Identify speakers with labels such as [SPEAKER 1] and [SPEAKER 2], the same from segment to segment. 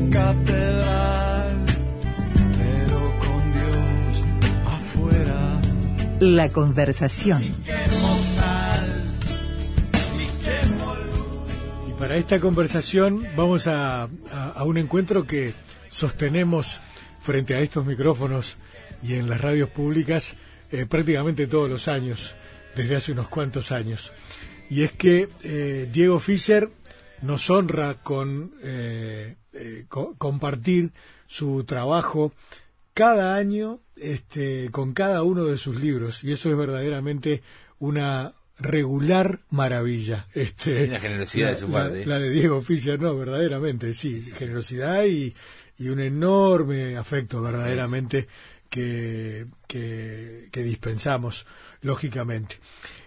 [SPEAKER 1] la catedral, pero con Dios afuera.
[SPEAKER 2] La conversación.
[SPEAKER 3] Y para esta conversación vamos a, a- a un encuentro que sostenemos frente a estos micrófonos y en las radios públicas eh, prácticamente todos los años, desde hace unos cuantos años. Y es que eh, Diego Fischer nos honra con eh, eh, co- compartir su trabajo cada año este, con cada uno de sus libros y eso es verdaderamente una regular maravilla este
[SPEAKER 4] Una generosidad
[SPEAKER 3] la,
[SPEAKER 4] de su
[SPEAKER 3] la-
[SPEAKER 4] parte.
[SPEAKER 3] la de Diego Fischer no verdaderamente sí generosidad y, y un enorme afecto verdaderamente que, que, que dispensamos lógicamente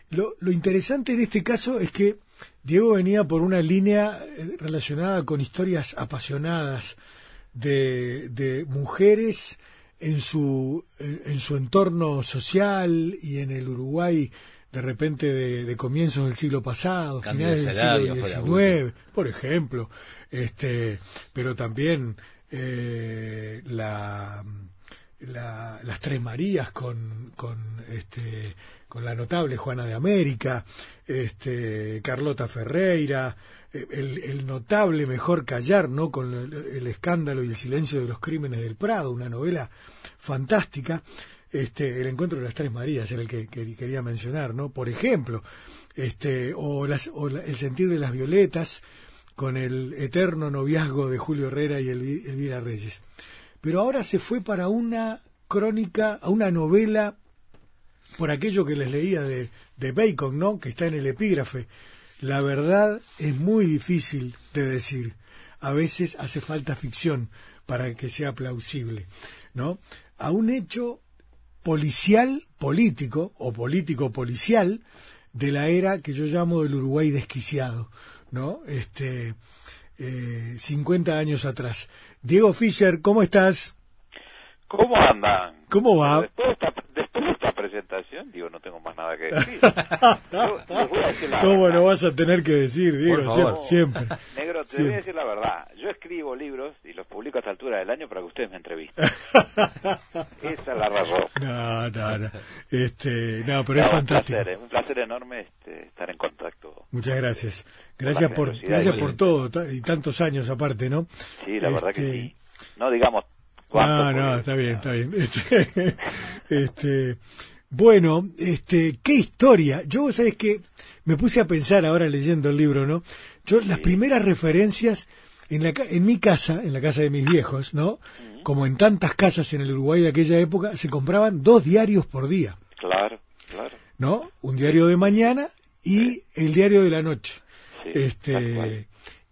[SPEAKER 3] lo, lo interesante en este caso es que Diego venía por una línea eh, relacionada con historias apasionadas de, de mujeres en su, en su entorno social y en el Uruguay de repente de, de comienzos del siglo pasado,
[SPEAKER 4] Cambio de
[SPEAKER 3] finales del siglo XIX, por ejemplo, este, pero también eh, la, la- las Tres Marías con, con, este, con la notable Juana de América, este, Carlota Ferreira, eh, el, el notable Mejor Callar, ¿no? Con el, escándalo y el silencio de los crímenes del Prado, una novela fantástica. Este, el encuentro de las Tres Marías era el que, que quería mencionar, ¿no? Por ejemplo, este, o, las, o el sentir de las violetas con el eterno noviazgo de Julio Herrera y Elvi- Elvira Reyes. Pero ahora se fue para una crónica, a una novela, por aquello que les leía de, de Bacon, ¿no? Que está en el epígrafe. La verdad es muy difícil de decir. A veces hace falta ficción para que sea plausible, ¿no? A un hecho policial político o político policial de la era que yo llamo del Uruguay desquiciado, ¿no? Este eh, 50 años atrás. Diego Fischer, ¿cómo estás?
[SPEAKER 5] ¿Cómo andan?
[SPEAKER 3] ¿Cómo va?
[SPEAKER 5] Después de, esta, presentación, digo, no tengo más nada que decir. Yo les voy a decir la
[SPEAKER 3] ¿Cómo
[SPEAKER 5] verdad.
[SPEAKER 3] no vas a tener que decir, Diego? Siempre. siempre.
[SPEAKER 5] Negro, te
[SPEAKER 3] Siempre.
[SPEAKER 5] voy a decir la verdad. Yo escribo libros y los publico a esta altura del año para que ustedes me entrevisten. Esa es la razón.
[SPEAKER 3] No, no, no. Este, no, pero
[SPEAKER 5] No,
[SPEAKER 3] es
[SPEAKER 5] un
[SPEAKER 3] fantástico.
[SPEAKER 5] placer, eh, un placer enorme este, estar en contacto.
[SPEAKER 3] Muchas gracias. Gracias por, gracias por todo y tantos años aparte, ¿no?
[SPEAKER 5] Sí, la verdad que
[SPEAKER 3] Este,
[SPEAKER 5] sí. No digamos cuánto.
[SPEAKER 3] No, no, está bien, está bien. Este, este, bueno, este, qué historia. Yo, sabes que me puse a pensar ahora leyendo el libro, ¿no? Yo las primeras referencias en la en mi casa, en la casa de mis viejos, ¿no? Como en tantas casas en el Uruguay de aquella época, se compraban dos diarios por día,
[SPEAKER 5] Claro, claro.
[SPEAKER 3] ¿no? Un diario de mañana y el diario de la noche.
[SPEAKER 5] Sí,
[SPEAKER 3] este.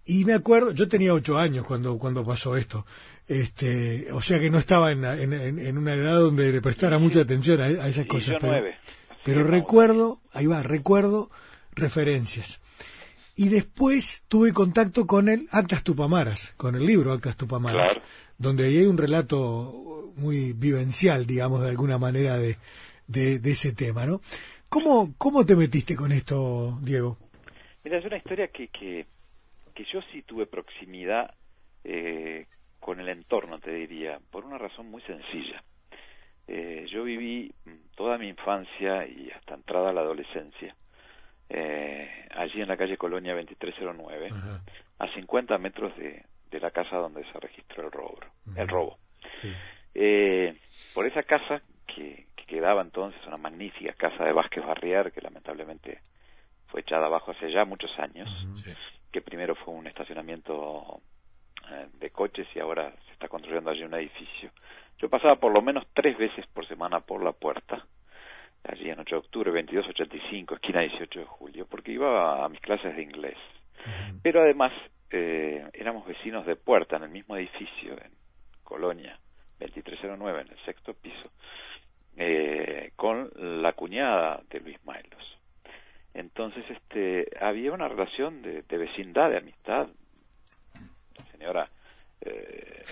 [SPEAKER 3] Y me acuerdo yo tenía ocho años cuando cuando pasó esto este o sea que no estaba en, en, en- una edad donde le prestara mucha atención a, a esas cosas
[SPEAKER 5] yo
[SPEAKER 3] pero,
[SPEAKER 5] nueve.
[SPEAKER 3] pero
[SPEAKER 5] Sí,
[SPEAKER 3] recuerdo ahí va recuerdo referencias y después tuve contacto con el Actas Tupamaras con el libro Actas Tupamaras
[SPEAKER 5] Claro.
[SPEAKER 3] donde ahí hay un relato muy vivencial digamos de alguna manera de, de, de ese tema no ¿Cómo, ¿Cómo te metiste con esto, Diego?
[SPEAKER 5] Mira, es una historia que, que, que yo sí tuve proximidad eh, con el entorno, te diría, por una razón muy sencilla. Eh, yo viví mm, toda mi infancia y hasta entrada a la adolescencia eh, allí en la calle Colonia 2309,
[SPEAKER 3] Ajá.
[SPEAKER 5] a 50 metros de, de la casa donde se registró el robo. El robo.
[SPEAKER 3] Sí.
[SPEAKER 5] Eh, por esa casa que, que quedaba entonces, una magnífica casa de Vázquez Barrier, que lamentablemente fue echada abajo hace ya muchos años,
[SPEAKER 4] Sí.
[SPEAKER 5] Que primero fue un estacionamiento eh, de coches y ahora se está construyendo allí un edificio. Yo pasaba por lo menos tres veces por semana por la puerta, allí en 8 de octubre, 2285, esquina 18 de julio, porque iba a mis clases de inglés. Pero además eh, éramos vecinos de puerta en el mismo edificio, en Colonia 2309, en el sexto piso, eh, con la cuñada de Luis Mailos. Entonces, este, había una relación de, de vecindad, de amistad. La señora, eh,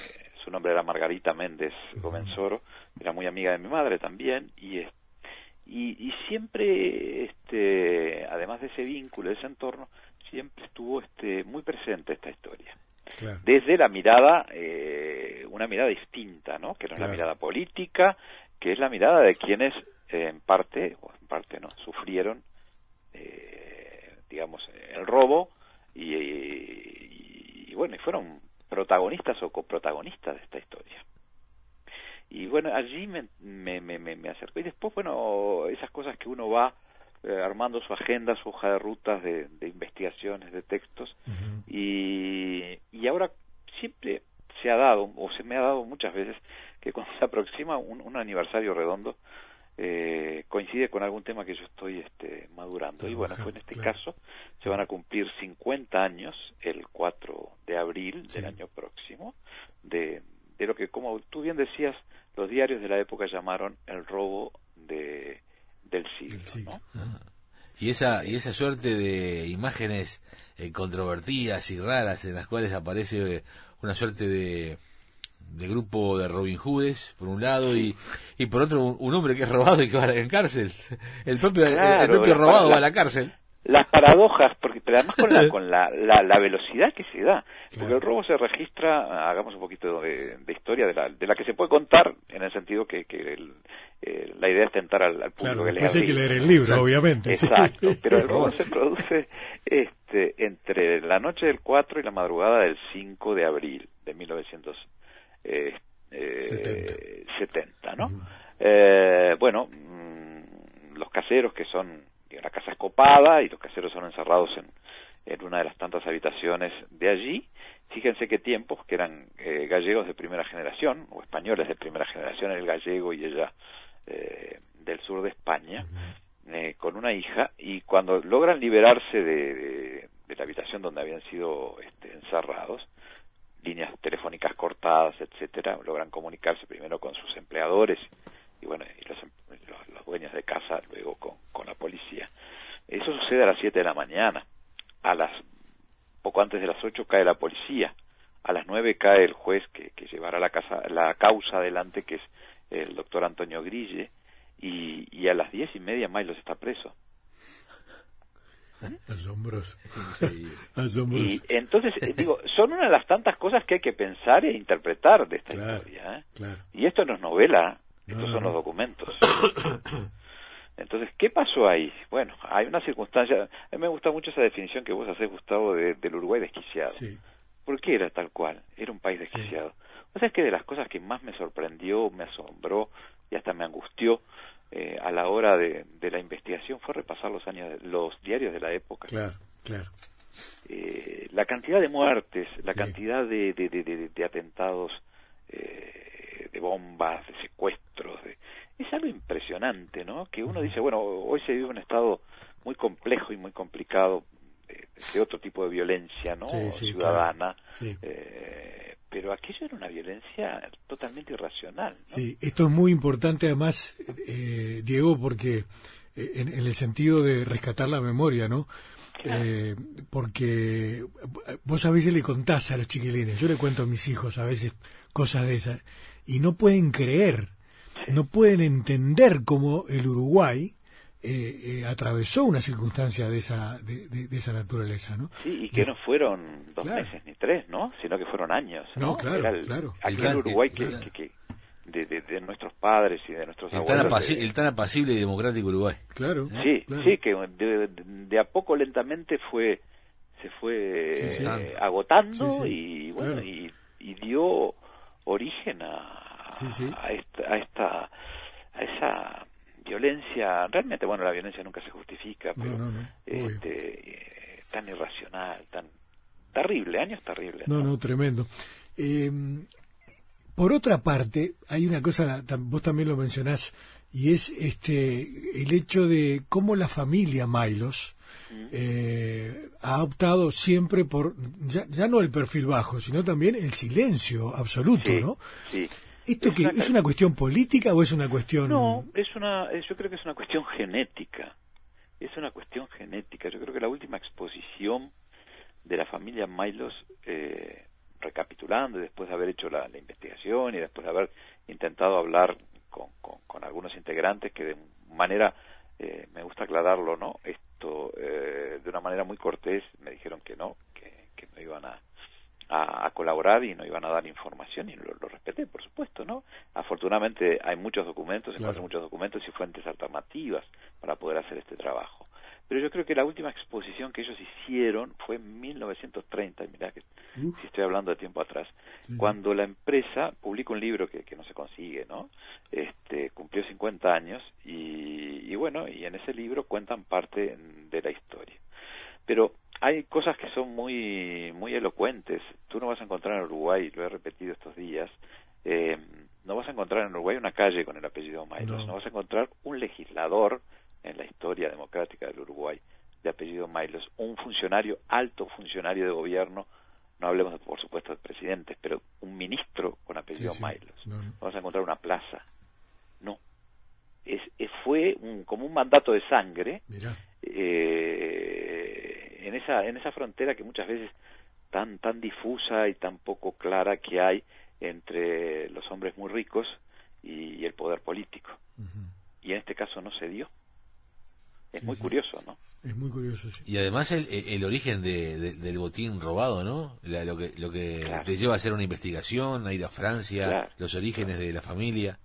[SPEAKER 5] su nombre era Margarita Méndez Gomenzoro, era muy amiga de mi madre también, y, y, y siempre, este, además de ese vínculo, de ese entorno, siempre estuvo este, muy presente esta historia.
[SPEAKER 3] Claro.
[SPEAKER 5] desde la mirada, eh, una mirada distinta, ¿no? Que no es la mirada política, que es la mirada de quienes eh, en parte, o en parte no, sufrieron, eh, digamos, el robo y, y- y, bueno, y fueron protagonistas o coprotagonistas de esta historia. Y bueno, allí me, me, me, me- me acercó. Y después, bueno, esas cosas que uno va eh, armando su agenda, su hoja de rutas de, de investigaciones, de textos, y, y ahora siempre se ha dado, o se me ha dado muchas veces, que cuando se aproxima un, un aniversario redondo, eh, coincide con algún tema que yo estoy este, madurando. Y bueno, fue en este
[SPEAKER 3] Claro.
[SPEAKER 5] caso, se van a cumplir 50 años el 4 de abril
[SPEAKER 3] Sí.
[SPEAKER 5] del año próximo, de, de lo que, como tú bien decías, los diarios de la época llamaron el robo de, del siglo. ¿no?
[SPEAKER 4] Y esa, y esa suerte de imágenes eh, controvertidas y raras en las cuales aparece eh, una suerte de, de grupo de Robin Hoodes, por un lado, y, y por otro un, un hombre que es robado y que va a la en cárcel. El propio, el- propio robado
[SPEAKER 5] la-
[SPEAKER 4] va a la cárcel.
[SPEAKER 5] las paradojas, porque pero además con la, con la, la, la velocidad que se da, porque el robo se registra, hagamos un poquito de, de historia de la, de la que se puede contar, en el sentido que, que el- eh, la idea es tentar al, al público
[SPEAKER 3] Claro,
[SPEAKER 5] que lea
[SPEAKER 3] después hay que
[SPEAKER 5] el
[SPEAKER 3] leer
[SPEAKER 5] libro,
[SPEAKER 3] el
[SPEAKER 5] ¿no?
[SPEAKER 3] libro,
[SPEAKER 4] Exacto.
[SPEAKER 3] obviamente. sí.
[SPEAKER 5] Exacto, pero el robo se produce este, entre la noche del 4 y la madrugada del 5 de abril de 1970, ¿no?
[SPEAKER 3] Ujú.
[SPEAKER 5] Eh, bueno, mm, los caseros que son, digo, la casa es copada y los caseros son encerrados en, en una de las tantas habitaciones de allí. Fíjense qué tiempos que eran eh, gallegos de primera generación, o españoles de primera generación, el gallego y ella eh, del sur de España, eh, con una hija, y cuando logran liberarse de, de- de la habitación donde habían sido este, encerrados, líneas telefónicas cortadas, etcétera, logran comunicarse primero con sus empleadores y bueno, y los, em- los- los dueños de casa luego con, con la policía. Eso sucede a las 7 de la mañana. A las poco antes de las 8 cae la policía. A las 9 cae el juez que, llevará la, casa, la causa adelante, que es el doctor Antonio Grille, y, y a las diez y media Milos está preso.
[SPEAKER 3] Asombroso.
[SPEAKER 4] Sí.
[SPEAKER 3] Asombroso.
[SPEAKER 5] Y entonces, eh, digo, son una de las tantas cosas que hay que pensar e interpretar de esta
[SPEAKER 3] Claro.
[SPEAKER 5] historia. ¿eh?
[SPEAKER 3] Claro.
[SPEAKER 5] Y esto no es novela,
[SPEAKER 3] No,
[SPEAKER 5] estos
[SPEAKER 3] no,
[SPEAKER 5] son
[SPEAKER 3] no.
[SPEAKER 5] los documentos. Entonces, ¿qué pasó ahí? Bueno, hay una circunstancia, a mí me gusta mucho esa definición que vos hacés, Gustavo, de- del Uruguay desquiciado.
[SPEAKER 3] Sí.
[SPEAKER 5] ¿Por qué era tal cual? Era un país desquiciado. O sea, es que de las cosas que más me sorprendió, me asombró y hasta me angustió eh, a la hora de, de la investigación fue repasar los años, los diarios de la época.
[SPEAKER 3] Claro, claro.
[SPEAKER 5] Eh, la cantidad de muertes, la
[SPEAKER 3] Sí.
[SPEAKER 5] cantidad de, de, de, de- de atentados, eh, de bombas, de secuestros, de- es algo impresionante, ¿no? Que uno dice, bueno, hoy se vive un estado muy complejo y muy complicado de, de otro tipo de violencia, ¿no?
[SPEAKER 3] Sí, sí,
[SPEAKER 5] Ciudadana.
[SPEAKER 3] claro.
[SPEAKER 5] Pero aquello era una violencia totalmente irracional, ¿no?
[SPEAKER 3] Sí, esto es muy importante además, eh, Diego, porque eh, en, en el sentido de rescatar la memoria, ¿no? Eh, porque vos a veces le contás a los chiquilines, yo le cuento a mis hijos a veces cosas de esas, y no pueden creer, no pueden entender cómo el Uruguay eh, eh, atravesó una circunstancia de esa, de, de- de esa naturaleza, ¿no?
[SPEAKER 5] Sí, y que no fueron dos
[SPEAKER 3] Claro.
[SPEAKER 5] meses ni tres, ¿no? Sino que fueron años. No,
[SPEAKER 3] No, claro,
[SPEAKER 5] Era el,
[SPEAKER 3] claro.
[SPEAKER 5] Aquel
[SPEAKER 4] El tan-
[SPEAKER 5] Uruguay que,
[SPEAKER 4] claro.
[SPEAKER 5] que- que- de, de- de nuestros padres y de nuestros
[SPEAKER 4] El tan,
[SPEAKER 5] abuelos.
[SPEAKER 4] apaci-
[SPEAKER 5] de-
[SPEAKER 4] el tan apacible y democrático Uruguay.
[SPEAKER 3] Claro.
[SPEAKER 5] sí,
[SPEAKER 3] claro.
[SPEAKER 5] sí, que de, de- de a poco lentamente fue se fue
[SPEAKER 3] Sí, sí.
[SPEAKER 5] eh, agotando
[SPEAKER 3] Sí, sí,
[SPEAKER 5] y bueno
[SPEAKER 3] claro.
[SPEAKER 5] y, y dio origen a,
[SPEAKER 3] Sí, sí.
[SPEAKER 5] a esta a esta a esa violencia realmente bueno la violencia nunca se justifica pero
[SPEAKER 3] no, no,
[SPEAKER 5] este eh, tan irracional tan terrible años terribles
[SPEAKER 3] No, no, tremendo. Eh, por otra parte, hay una cosa, vos también lo mencionás, y es este el hecho de cómo la familia Milos eh, ha optado siempre por, ya, ya no el perfil bajo, sino también el silencio absoluto,
[SPEAKER 5] sí,
[SPEAKER 3] ¿no?
[SPEAKER 5] sí.
[SPEAKER 3] ¿Esto
[SPEAKER 5] Es
[SPEAKER 3] que
[SPEAKER 5] una
[SPEAKER 3] es una cuestión política o es una cuestión...?
[SPEAKER 5] No, una, eh, yo creo que es una cuestión genética. Es una cuestión genética. Yo creo que la última exposición de la familia Milos, eh, recapitulando después de haber hecho la, investigación y después de haber intentado hablar con, con- con algunos integrantes que de manera, eh, me gusta aclararlo, ¿no? Esto, eh, de una manera muy cortés, me dijeron que no, que, que no iban a, a, a colaborar y no iban a dar información y lo, lo respeté, por supuesto, ¿no? Afortunadamente hay muchos documentos,
[SPEAKER 3] Claro.
[SPEAKER 5] muchos documentos y fuentes alternativas para poder hacer este trabajo. Pero yo creo que la última exposición que ellos hicieron fue en 1930, y mirá que
[SPEAKER 3] Uf.
[SPEAKER 5] si estoy hablando de tiempo atrás,
[SPEAKER 3] sí.
[SPEAKER 5] cuando la empresa publica un libro que, que no se consigue, ¿no? Este, cumplió 50 años y, y bueno, y en ese libro cuentan parte de la historia. Pero hay cosas que son muy muy elocuentes. Tú no vas a encontrar en Uruguay, lo he repetido estos días, eh, no vas a encontrar en Uruguay una calle con el apellido Mailos,
[SPEAKER 3] No.
[SPEAKER 5] no vas a encontrar un legislador en la historia democrática del Uruguay de apellido Mailos, un funcionario, alto funcionario de gobierno, no hablemos por supuesto de presidentes, pero un ministro con apellido
[SPEAKER 3] sí.
[SPEAKER 5] Mailos.
[SPEAKER 3] No, no.
[SPEAKER 5] No vas a encontrar una plaza. No. Es, es- fue un- como un mandato de sangre
[SPEAKER 3] Mirá.
[SPEAKER 5] eh, en esa en esa frontera que muchas veces tan tan difusa y tan poco clara que hay entre los hombres muy ricos y, y el poder político y en este caso no se dio es
[SPEAKER 3] Sí,
[SPEAKER 5] muy
[SPEAKER 3] sí.
[SPEAKER 5] curioso no
[SPEAKER 3] Es muy curioso, sí.
[SPEAKER 4] Y además el, el origen de, de- del botín robado, ¿no? La- lo que, lo que
[SPEAKER 5] Claro.
[SPEAKER 4] te lleva a hacer una investigación, a ir a Francia,
[SPEAKER 5] Claro.
[SPEAKER 4] los orígenes de la familia.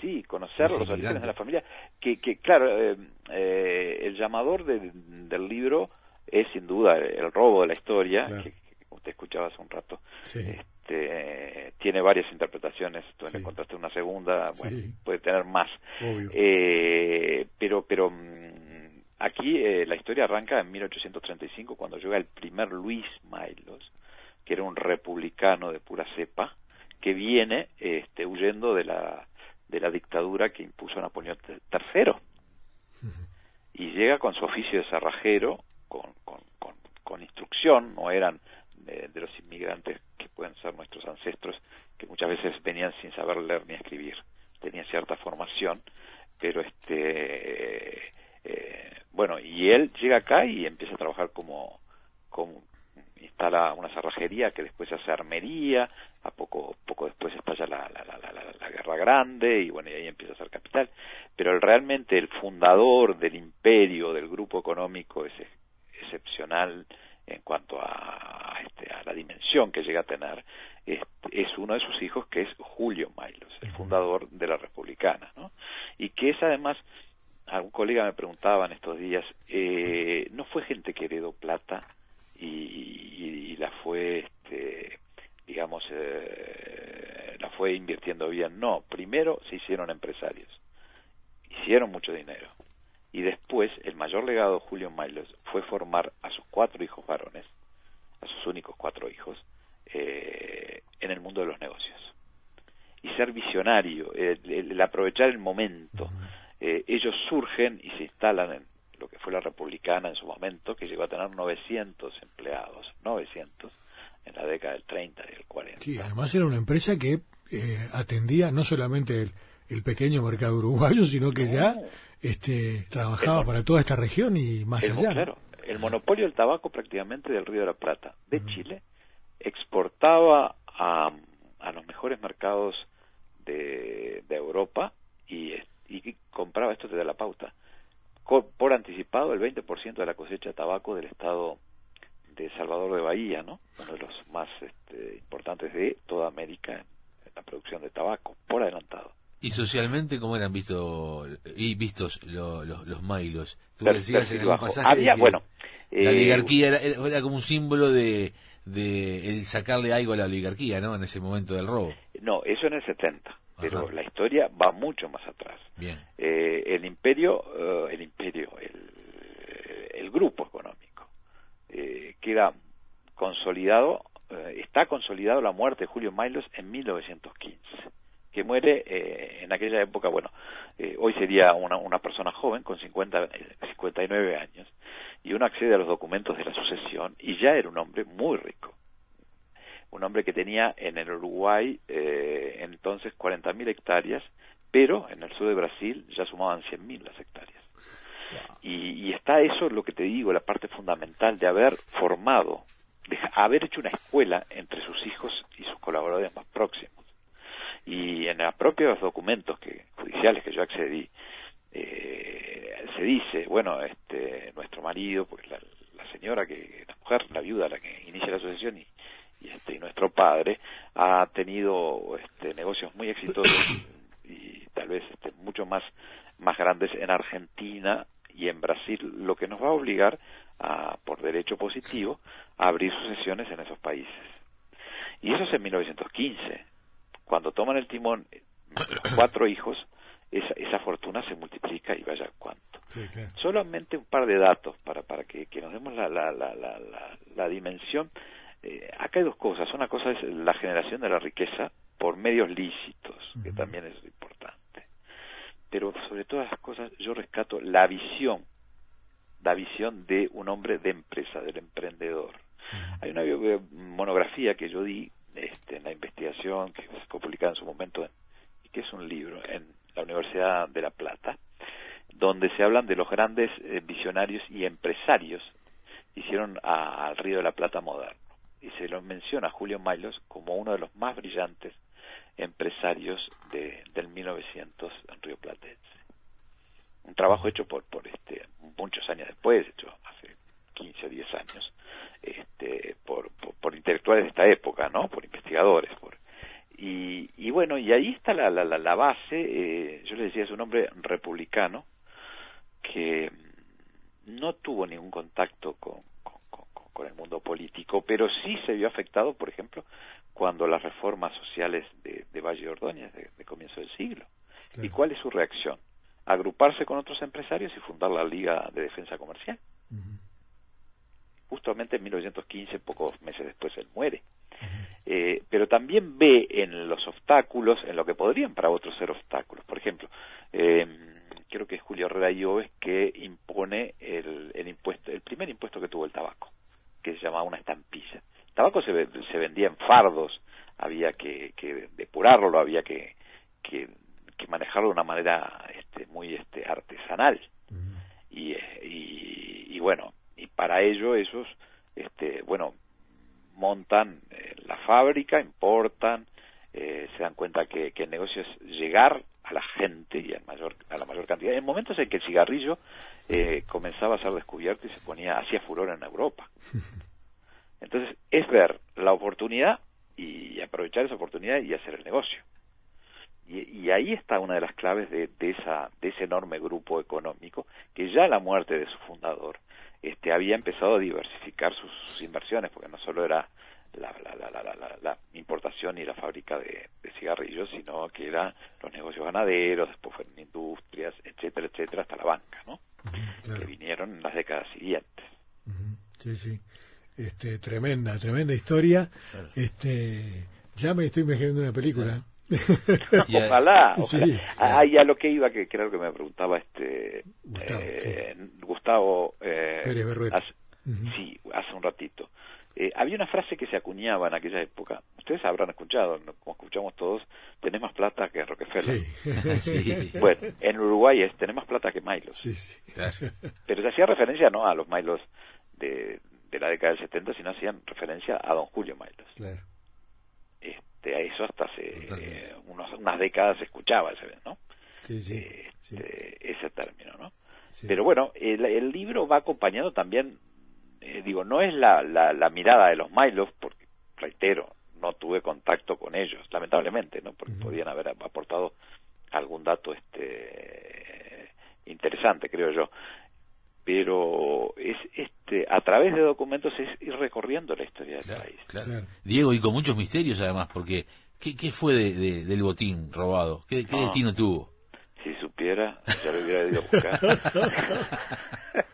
[SPEAKER 5] sí conocer
[SPEAKER 4] Los
[SPEAKER 5] orígenes de la familia que, que claro eh, eh, el llamador de- del libro es sin duda el robo de la historia
[SPEAKER 3] Claro.
[SPEAKER 5] que, que usted escuchaba hace un rato
[SPEAKER 3] Sí.
[SPEAKER 5] este, tiene varias interpretaciones. Tú
[SPEAKER 3] Sí.
[SPEAKER 5] encontraste una segunda, bueno,
[SPEAKER 3] Sí.
[SPEAKER 5] puede tener más.
[SPEAKER 3] Obvio.
[SPEAKER 5] Eh, pero, pero mm, aquí eh, la historia arranca en 1835 cuando llega el primer Luis Mailos, que era un republicano de pura cepa, que viene este, huyendo de la de la dictadura que impuso Napoleón III y llega con su oficio de cerrajero, no eran de, de los inmigrantes que pueden ser nuestros ancestros, que muchas veces venían sin saber leer ni escribir, tenían cierta formación, pero este eh, bueno, y él llega acá y empieza a trabajar como, como instala una cerrajería que después hace armería, a poco poco después estalla la, la, la, la, la- guerra grande y bueno, y ahí empieza a ser capital. Pero el, realmente el fundador del imperio, del grupo económico es ex- excepcional en cuanto a, a este, a la dimensión que llega a tener, es, es uno de sus hijos que es Julio Mailos, el fundador de la Republicana, ¿no? Y que es además, algún colega me preguntaba en estos días, eh, no fue gente que heredó plata y, y- y la fue, este, digamos, eh, la fue invirtiendo bien. No, primero se hicieron empresarios, hicieron mucho dinero. Y después, el mayor legado de Julio Mailos fue formar a sus cuatro hijos varones, a sus únicos cuatro hijos, eh, en el mundo de los negocios. Y ser visionario, el, el- el aprovechar el momento. Eh, ellos surgen y se instalan en lo que fue la republicana en su momento, que llegó a tener 900 empleados, 900, en la década del 30 y del 40.
[SPEAKER 3] Sí, además era una empresa que eh, atendía no solamente el, el pequeño mercado uruguayo, sino que ya este, trabajaba para toda esta región y más
[SPEAKER 5] el,
[SPEAKER 3] allá.
[SPEAKER 5] claro, el monopolio del tabaco prácticamente del Río de la Plata, de Chile, exportaba a, a los mejores mercados de, de Europa y, y compraba, esto te da la pauta, por anticipado el 20% de la cosecha de tabaco del estado de Salvador de Bahía, ¿no? Uno de los más este, importantes de toda América en la producción de tabaco, por adelantado.
[SPEAKER 4] Y socialmente, ¿cómo eran visto, y vistos lo- lo- los mailos? Tú
[SPEAKER 5] Per-
[SPEAKER 4] decías en
[SPEAKER 5] perfil
[SPEAKER 4] algún
[SPEAKER 5] bajo.
[SPEAKER 4] pasaje
[SPEAKER 5] Había,
[SPEAKER 4] que
[SPEAKER 5] bueno,
[SPEAKER 4] la
[SPEAKER 5] eh,
[SPEAKER 4] oligarquía era, era- como un símbolo de, de el sacarle algo a la oligarquía, ¿no? En ese momento del robo.
[SPEAKER 5] No, eso en el 70, pero la historia va mucho más atrás.
[SPEAKER 4] Bien.
[SPEAKER 5] Eh, el imperio, eh, el imperio, el, el grupo económico, eh, queda consolidado, eh, está consolidado la muerte de Julio Mailos en 1915, que muere eh, en aquella época, bueno, eh, hoy sería una, una persona joven con 50, eh, 59 años, y uno accede a los documentos de la sucesión y ya era un hombre muy rico un hombre que tenía en el Uruguay eh, entonces 40.000 hectáreas, pero en el sur de Brasil ya sumaban 100.000 las hectáreas. Y, y está eso, lo que te digo, la parte fundamental de haber formado, de haber hecho una escuela entre sus hijos y sus colaboradores más próximos y en los propios documentos que, judiciales que yo accedí, eh, se dice, bueno, este, nuestro marido, pues la, la, señora, que la mujer, la viuda, la que inicia la sucesión y, y, este, y nuestro padre ha tenido este, negocios muy exitosos y tal vez este, mucho más, más grandes en Argentina y en Brasil, lo que nos va a obligar a, por derecho positivo a abrir sucesiones en esos países. Y eso es en 1915. Cuando toman el timón cuatro hijos, esa, esa fortuna se multiplica y vaya cuánto.
[SPEAKER 3] Sí, claro.
[SPEAKER 5] Solamente un par de datos para, para que, que nos demos la, la, la, la, la- la dimensión. Eh, acá hay dos cosas. Una cosa es la generación de la riqueza por medios lícitos, que también es importante. Pero sobre todas las cosas yo rescato la visión, la visión de un hombre de empresa, del emprendedor. Hay una bio- monografía que yo di este, en la investigación que fue publicada en su momento en- y que es un libro en la Universidad de La Plata, donde se hablan de los grandes eh, visionarios y empresarios que hicieron al Río de la Plata moderno. Y se lo menciona Julio Mailos como uno de los más brillantes empresarios de, del 1900 en Río Platense. Un trabajo hecho por, por este, muchos años después, hecho hace 15 o 10 años, este, por, por, por intelectuales de esta época, ¿no? Por investigadores, por, y, y bueno, y ahí está la, la, la, base, eh, yo le decía, es un hombre republicano que no tuvo ningún contacto con, con, con- con el mundo político, pero sí se vio afectado, por ejemplo, cuando las reformas sociales de, de Valle Ordóñez, de, de comienzo del siglo.
[SPEAKER 3] Claro.
[SPEAKER 5] ¿Y cuál es su reacción? Agruparse con otros empresarios y fundar la Liga de Defensa Comercial. Justamente en 1915, pocos meses después, él muere. Eh, pero también ve en los obstáculos, en lo que podrían para otros ser obstáculos. Por ejemplo, eh, creo que es Julio Herrera Lloves que impone el, el impuesto, el primer impuesto que tuvo el tabaco, que se llamaba una estampilla. El tabaco se, ve- se vendía en fardos, había que, que depurarlo, había que, que, que manejarlo de una manera este, muy este, artesanal y, y bueno y para ello ellos este bueno montan eh, la fábrica importan eh, se dan cuenta que, que el negocio es llegar a la gente y al mayor, a la mayor cantidad. En momentos en que el cigarrillo eh, comenzaba a ser descubierto y se ponía hacía furor en Europa. Entonces es ver la oportunidad y aprovechar esa oportunidad y hacer el negocio y, y ahí está una de las claves de, de esa de ese enorme grupo económico que ya a la muerte de su fundador este había empezado a diversificar sus, sus inversiones porque no solo era la, la, la, la, la- la- la importación y la fábrica de, de cigarrillos sino que eran los negocios ganaderos después fueron industrias etcétera etcétera hasta la banca no
[SPEAKER 3] Claro.
[SPEAKER 5] que vinieron en las décadas siguientes.
[SPEAKER 3] Sí, sí. Este, tremenda, tremenda historia. Este, ya me estoy imaginando una película.
[SPEAKER 5] ojalá, ojalá.
[SPEAKER 3] Sí.
[SPEAKER 5] Ah, y a lo que iba, que creo que me preguntaba este
[SPEAKER 3] Gustavo,
[SPEAKER 5] eh, Gustavo eh,
[SPEAKER 3] Pérez
[SPEAKER 5] hace- sí, hace un ratito. Eh, había una frase que se acuñaba en aquella época. Ustedes habrán escuchado, ¿no? como escuchamos todos, tenés más plata que Rockefeller.
[SPEAKER 3] Sí.
[SPEAKER 4] Sí.
[SPEAKER 5] Bueno, en Uruguay es tenés más plata que Milos.
[SPEAKER 3] sí, sí.
[SPEAKER 4] Claro.
[SPEAKER 5] Pero se hacía referencia no a los Milos de, de la década del 70, sino hacían referencia a don Julio Milos.
[SPEAKER 3] Claro.
[SPEAKER 5] Este, a eso hasta hace eh, unos, unas décadas se escuchaba ese, ¿no?
[SPEAKER 3] Sí, sí.
[SPEAKER 5] Este,
[SPEAKER 3] sí,
[SPEAKER 5] ese término, ¿no? Pero bueno, el, el libro va acompañado también, eh, digo, no es la, la, la mirada de los Milos, porque, reitero, no tuve contacto con ellos, lamentablemente, ¿no? Porque podían haber aportado algún dato este interesante, creo yo. Pero es este a través de documentos es ir recorriendo la historia del
[SPEAKER 4] Claro,
[SPEAKER 5] país.
[SPEAKER 4] claro. Diego, y con muchos misterios además, porque ¿qué, qué fue de, de- del botín robado? ¿Qué, qué
[SPEAKER 5] No.
[SPEAKER 4] destino tuvo?
[SPEAKER 5] Si supiera, ya lo hubiera ido a buscar.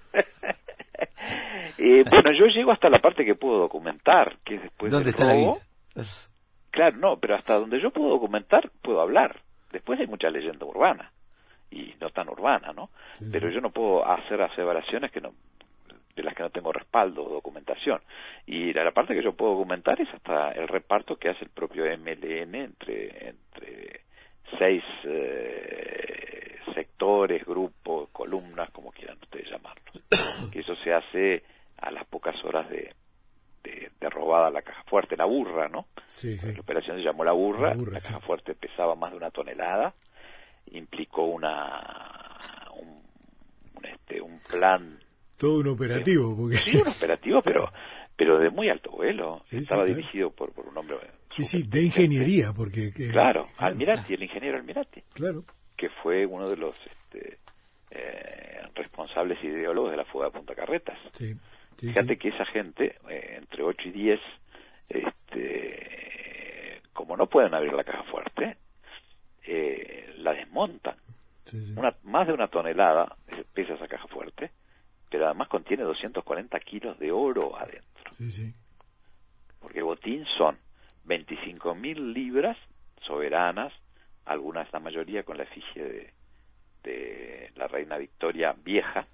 [SPEAKER 5] Eh, bueno, yo llego hasta la parte que puedo documentar, que es después
[SPEAKER 4] ¿Dónde
[SPEAKER 5] del
[SPEAKER 4] está la
[SPEAKER 5] robo.
[SPEAKER 4] guita?
[SPEAKER 5] Claro, no, pero hasta donde yo puedo documentar, puedo hablar. Después hay mucha leyenda urbana, y no tan urbana, ¿no?
[SPEAKER 3] Sí,
[SPEAKER 5] Pero yo no puedo hacer aseveraciones que no de las que no tengo respaldo o documentación. Y la, la parte que yo puedo documentar es hasta el reparto que hace el propio MLN entre, entre seis eh, sectores, grupos, columnas, como quieran ustedes llamarlos. que eso se hace a las pocas horas de, de, de robada la caja fuerte, la burra, ¿no?
[SPEAKER 3] Sí, sí.
[SPEAKER 5] La operación se llamó La Burra,
[SPEAKER 3] La
[SPEAKER 5] la,
[SPEAKER 3] Burra, sí.
[SPEAKER 5] caja fuerte pesaba más de una tonelada, implicó una un, un, este, un plan,
[SPEAKER 3] Todo un operativo, porque...
[SPEAKER 5] sí, un operativo, pero pero de muy alto vuelo.
[SPEAKER 3] Sí, sí,
[SPEAKER 5] Estaba
[SPEAKER 3] claro.
[SPEAKER 5] dirigido por, por un hombre
[SPEAKER 3] Sí, sí, de ingeniería, porque... que-
[SPEAKER 5] Claro, Almirati, el ingeniero Almirati,
[SPEAKER 3] Claro,
[SPEAKER 5] que fue uno de los este, eh, responsables ideólogos de la fuga de Punta Carretas.
[SPEAKER 3] sí.
[SPEAKER 5] Fíjate que esa gente, eh, entre 8 y 10, este, como no pueden abrir la caja fuerte, eh, la desmontan.
[SPEAKER 3] Sí, sí.
[SPEAKER 5] Una, más de una tonelada eh, pesa esa caja fuerte, pero además contiene 240 kilos de oro adentro.
[SPEAKER 3] Sí.
[SPEAKER 5] Porque el botín son 25.000 libras soberanas, algunas, la mayoría con la efigie de, de la reina Victoria vieja,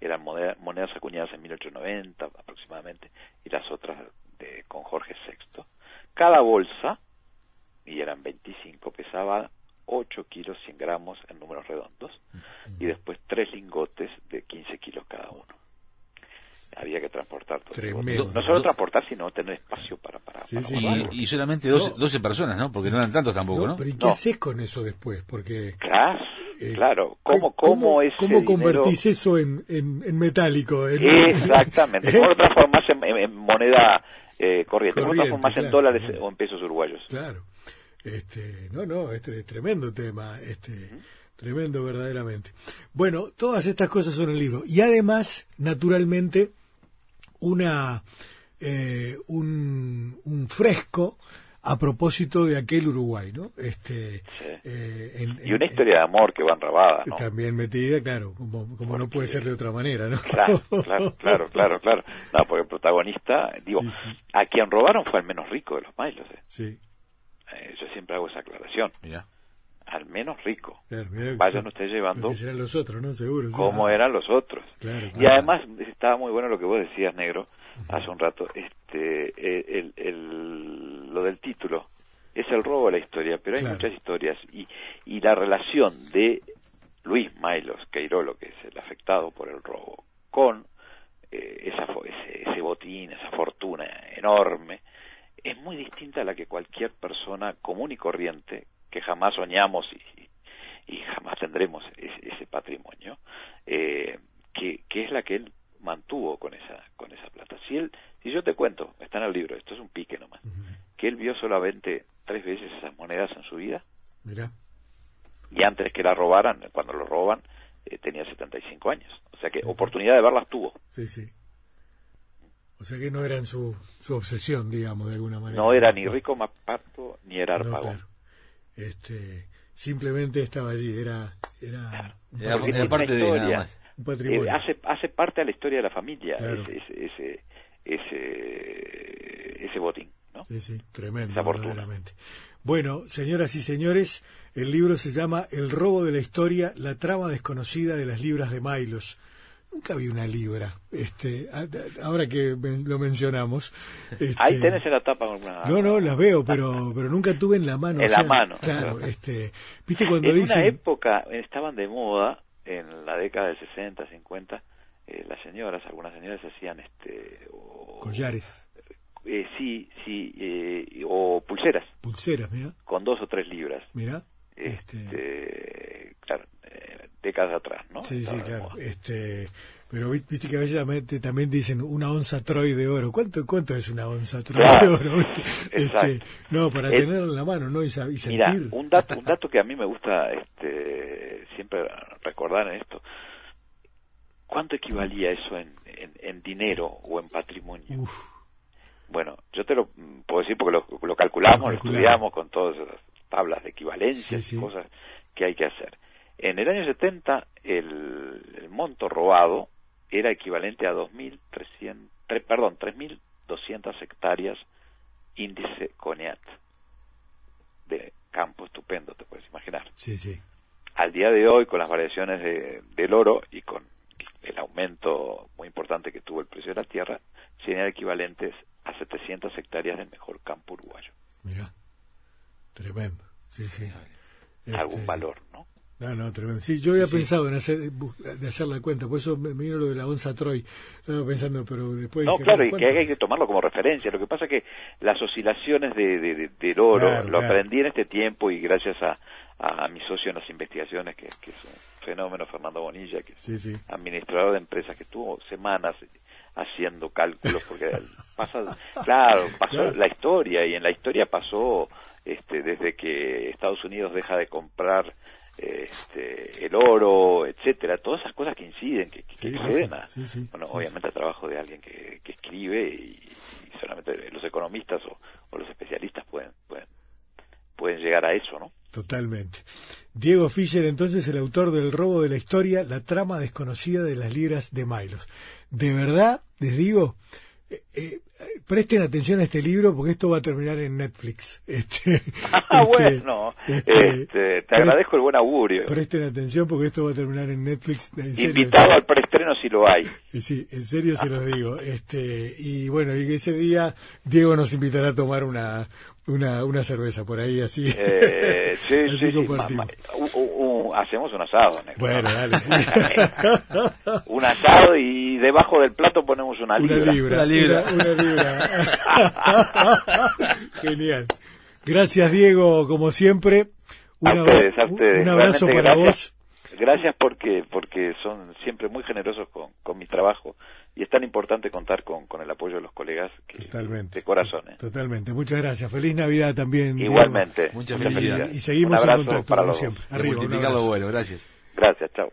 [SPEAKER 5] eran moneda- monedas acuñadas en 1890 aproximadamente, y las otras de, con Jorge VI. Cada bolsa, eran 25, pesaba 8 kilos 100 gramos en números redondos, y después tres lingotes de 15 kilos cada uno. Había que transportar todo.
[SPEAKER 3] Tremendo.
[SPEAKER 5] No solo transportar, sino tener espacio para, para,
[SPEAKER 3] Sí,
[SPEAKER 5] para
[SPEAKER 3] sí.
[SPEAKER 4] Y, y solamente 12,
[SPEAKER 3] No.
[SPEAKER 4] 12 personas, ¿no? Porque no eran tantos tampoco,
[SPEAKER 3] No,
[SPEAKER 4] ¿no?
[SPEAKER 3] pero ¿y qué
[SPEAKER 5] No.
[SPEAKER 3] haces con eso después? Porque...
[SPEAKER 5] Claro,
[SPEAKER 3] eh,
[SPEAKER 5] claro. ¿Cómo, cómo, ese
[SPEAKER 3] cómo
[SPEAKER 5] dinero-
[SPEAKER 3] convertís eso en, en, en metálico? En-
[SPEAKER 5] Exactamente.
[SPEAKER 3] ¿Eh?
[SPEAKER 5] ¿Cómo lo transformás en, en- en moneda eh, corriente? ¿Cómo lo
[SPEAKER 3] Corriente,
[SPEAKER 5] transformás en
[SPEAKER 3] claro,
[SPEAKER 5] dólares
[SPEAKER 3] claro.
[SPEAKER 5] o en pesos uruguayos?
[SPEAKER 3] Claro. Este, no, no, este es tremendo tema, este, tremendo verdaderamente. Bueno, todas estas cosas son el libro. Y además, naturalmente, una, eh, un, un fresco a propósito de aquel Uruguay, ¿no? Este,
[SPEAKER 5] Sí.
[SPEAKER 3] eh, en-
[SPEAKER 5] Y una
[SPEAKER 3] en-
[SPEAKER 5] historia de amor que va enrabada, ¿no?
[SPEAKER 3] También metida, claro, como, como no puede ser de otra manera, ¿no?
[SPEAKER 5] Claro, claro, claro, claro, claro. No, porque el protagonista, digo,
[SPEAKER 3] Sí, sí.
[SPEAKER 5] a quien robaron fue al menos rico de los Milos. eh.
[SPEAKER 3] Sí,
[SPEAKER 5] Eh, yo siempre hago esa aclaración. Al menos rico.
[SPEAKER 3] claro, que-
[SPEAKER 5] Vayan ustedes llevando
[SPEAKER 3] serán los otros, ¿no? Seguro. sí.
[SPEAKER 5] eran los otros.
[SPEAKER 3] Claro,
[SPEAKER 5] Y
[SPEAKER 3] claro.
[SPEAKER 5] además estaba muy bueno lo que vos decías, negro, hace un rato. Este, el, el- lo del título es el robo de la historia, pero hay
[SPEAKER 3] Claro.
[SPEAKER 5] muchas historias y, y la relación de Luis Mailos Queirolo, que es el afectado por el robo, con eh, esa, ese, ese botín, esa fortuna enorme, es muy distinta a la que cualquier persona común y corriente, que jamás soñamos y, y jamás tendremos ese, ese patrimonio, eh, que, que es la que él mantuvo con esa, con esa plata. Si él, si yo te cuento, está en el libro, esto es un pique nomás, que él vio solamente tres veces esas monedas en su vida,
[SPEAKER 3] Mirá.
[SPEAKER 5] y antes que la robaran, cuando lo roban, eh, tenía 75 años. O sea que oportunidad de verlas tuvo.
[SPEAKER 3] Sí, sí. O sea que no eran su, su obsesión, digamos, de alguna manera.
[SPEAKER 5] No era ni rico Mapato ni era
[SPEAKER 3] No,
[SPEAKER 5] Arpagón.
[SPEAKER 3] claro. Este, simplemente estaba allí, era, era un
[SPEAKER 4] Era, era parte de
[SPEAKER 5] historia.
[SPEAKER 4] nada más.
[SPEAKER 3] un
[SPEAKER 5] Eh,
[SPEAKER 3] patrimonio.
[SPEAKER 5] hace, hace parte de la historia de la familia
[SPEAKER 3] Claro.
[SPEAKER 5] ese, ese, ese, ese, ese botín. ¿no?
[SPEAKER 3] Sí, sí, tremendo, verdaderamente. Bueno, señoras y señores, el libro se llama El robo de la historia, la trama desconocida de las libras de Mailos. Nunca vi una libra, este, ahora que lo mencionamos. este,
[SPEAKER 5] Ahí tenés en la tapa.
[SPEAKER 3] No, no, las veo, pero, pero nunca tuve en la mano.
[SPEAKER 5] En
[SPEAKER 3] o
[SPEAKER 5] la
[SPEAKER 3] sea,
[SPEAKER 5] mano.
[SPEAKER 3] Claro, este, viste cuando
[SPEAKER 5] en
[SPEAKER 3] dicen...
[SPEAKER 5] una época estaban de moda, en la década del 60, 50, eh, las señoras, algunas señoras hacían este... o-
[SPEAKER 3] Collares,
[SPEAKER 5] eh, sí, sí, eh, o pulseras,
[SPEAKER 3] pulseras, mira,
[SPEAKER 5] con dos o tres libras.
[SPEAKER 3] mira. Este,
[SPEAKER 5] Este, claro, eh, décadas atrás, ¿no?
[SPEAKER 3] Sí, sí,
[SPEAKER 5] Estaba
[SPEAKER 3] claro. Este, pero vi- viste que a veces también, dicen una onza Troy de oro. ¿Cuánto, cuánto es una onza Troy
[SPEAKER 5] Claro,
[SPEAKER 3] de oro? Este, no, para
[SPEAKER 5] El-
[SPEAKER 3] tenerla en la mano, ¿no? Y,
[SPEAKER 5] Mira,
[SPEAKER 3] sentir.
[SPEAKER 5] un dato, un dato que a mí me gusta este, siempre recordar en esto. ¿Cuánto equivalía eso en, en, en dinero o en patrimonio?
[SPEAKER 3] Uf,
[SPEAKER 5] Bueno, yo te lo mm, puedo decir porque lo, lo calculamos,
[SPEAKER 3] Lo
[SPEAKER 5] lo estudiamos con esas tablas de equivalencias
[SPEAKER 3] Sí, sí.
[SPEAKER 5] y cosas que hay que hacer. En el año 70 el, el monto robado era equivalente a 2.300, tre- perdón, 3.200 hectáreas índice CONIAT de campo estupendo, te puedes imaginar.
[SPEAKER 3] sí, sí.
[SPEAKER 5] Al día de hoy, con las variaciones de- del oro y con el aumento muy importante que tuvo el precio de la tierra, serían equivalentes a 700 hectáreas del mejor campo uruguayo.
[SPEAKER 3] Mira, tremendo. Sí, sí.
[SPEAKER 5] Algún
[SPEAKER 3] Este,
[SPEAKER 5] valor, ¿no?
[SPEAKER 3] No, no, tremendo. Sí, yo había pensado en hacer, de hacer la cuenta, por eso me, vino lo de la onza Troy. Estaba pensando, pero después.
[SPEAKER 5] No,
[SPEAKER 3] dije,
[SPEAKER 5] claro, y
[SPEAKER 3] ¿cuánto
[SPEAKER 5] que hay
[SPEAKER 3] es?
[SPEAKER 5] que tomarlo como referencia. Lo que pasa es que las oscilaciones de, de- de- del oro
[SPEAKER 3] Claro,
[SPEAKER 5] lo
[SPEAKER 3] claro.
[SPEAKER 5] aprendí en este tiempo y gracias a, a mi socio en las investigaciones, que, que es un fenómeno, Fernando Bonilla, que es
[SPEAKER 3] Sí, sí.
[SPEAKER 5] administrador de empresas que estuvo semanas haciendo cálculos porque pasa, claro, pasó la historia y en la historia pasó este, desde que Estados Unidos deja de comprar este, el oro, etcétera, todas esas cosas que inciden, que, que, exceden a, bueno, obviamente al trabajo de alguien que, que escribe y, solamente los economistas o, o, los especialistas pueden, pueden, pueden llegar a eso, ¿no?
[SPEAKER 3] Totalmente. Diego Fischer, entonces, el autor del robo de la historia, la trama desconocida de las libras de Milos. De verdad, les digo, eh, eh, presten atención a este libro porque esto va a terminar en Netflix. Este,
[SPEAKER 5] ah, este, bueno, este, este, te agradezco el buen augurio.
[SPEAKER 3] Presten atención porque esto va a terminar en Netflix.
[SPEAKER 5] Invitado al preestreno si lo hay.
[SPEAKER 3] Sí, en serio se lo digo. Este, y bueno, y ese día Diego nos invitará a tomar una, una, una cerveza por ahí, así.
[SPEAKER 5] Eh, sí, sí, hacemos un asado.
[SPEAKER 3] Bueno, dale.
[SPEAKER 5] un asado y debajo del plato ponemos una libra.
[SPEAKER 3] Una libra. Una libra. Una, libra. Genial. Gracias, Diego, como siempre.
[SPEAKER 5] Un, a ustedes, a ustedes.
[SPEAKER 3] un abrazo para vos.
[SPEAKER 5] Gracias porque porque son siempre muy generosos con, con mi trabajo y es tan importante contar con, con el apoyo de los colegas que,
[SPEAKER 3] Totalmente.
[SPEAKER 5] de corazón.
[SPEAKER 3] Totalmente. Muchas gracias. Feliz Navidad también.
[SPEAKER 5] Igualmente.
[SPEAKER 4] Muchas felicidades.
[SPEAKER 3] Y, seguimos en contacto, como siempre.
[SPEAKER 4] Arriba, bueno, gracias.
[SPEAKER 5] Gracias, chao.